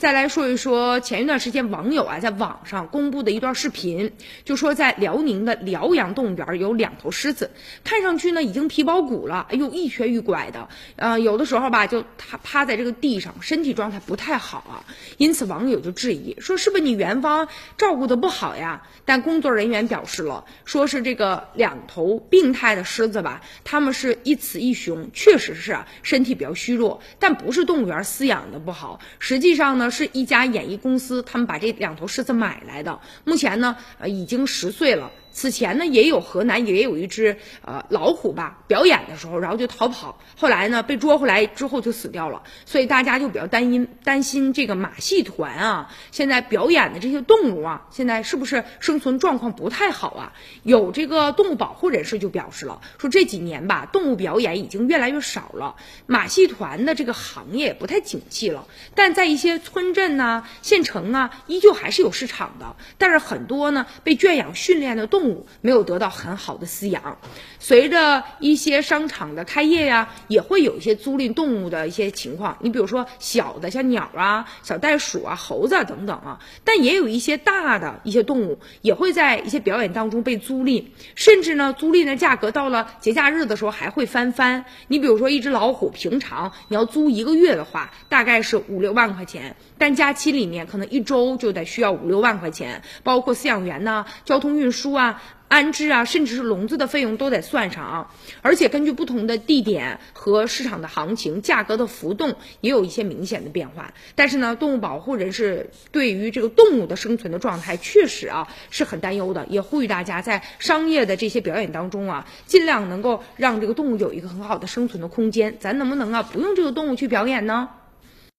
再来说一说前一段时间网友啊在网上公布的一段视频，就说在辽宁的辽阳动物园有两头狮子，看上去呢已经皮包骨了，哎呦一瘸一拐的，呃有的时候吧就它趴在这个地上，身体状态不太好啊，因此网友就质疑说是不是你园方照顾的不好呀？但工作人员表示了，说是这个两头病态的狮子吧，他们是一雌一雄，确实是啊身体比较虚弱，但不是动物园饲养的不好，实际上呢。是一家演艺公司，他们把这两头狮子买来的，目前呢，呃，已经十岁了。此前呢，也有河南也有一只呃老虎吧，表演的时候，然后就逃跑，后来呢被捉回来之后就死掉了，所以大家就比较担心担心这个马戏团啊，现在表演的这些动物啊，现在是不是生存状况不太好啊？有这个动物保护人士就表示了，说这几年吧，动物表演已经越来越少了，马戏团的这个行业不太景气了，但在一些村镇呐、县城啊，依旧还是有市场的，但是很多呢被圈养训练的动。动物没有得到很好的饲养，随着一些商场的开业呀，也会有一些租赁动物的一些情况。你比如说小的像鸟啊、小袋鼠啊、猴子啊等等啊，但也有一些大的一些动物也会在一些表演当中被租赁，甚至呢，租赁的价格到了节假日的时候还会翻番。你比如说一只老虎，平常你要租一个月的话，大概是五六万块钱，但假期里面可能一周就得需要五六万块钱，包括饲养员呐、交通运输啊安置啊，甚至是笼子的费用都得算上啊，而且根据不同的地点和市场的行情，价格的浮动也有一些明显的变化。但是呢，动物保护人士对于这个动物的生存的状态确实啊是很担忧的，也呼吁大家在商业的这些表演当中啊，尽量能够让这个动物有一个很好的生存的空间。咱能不能啊不用这个动物去表演呢？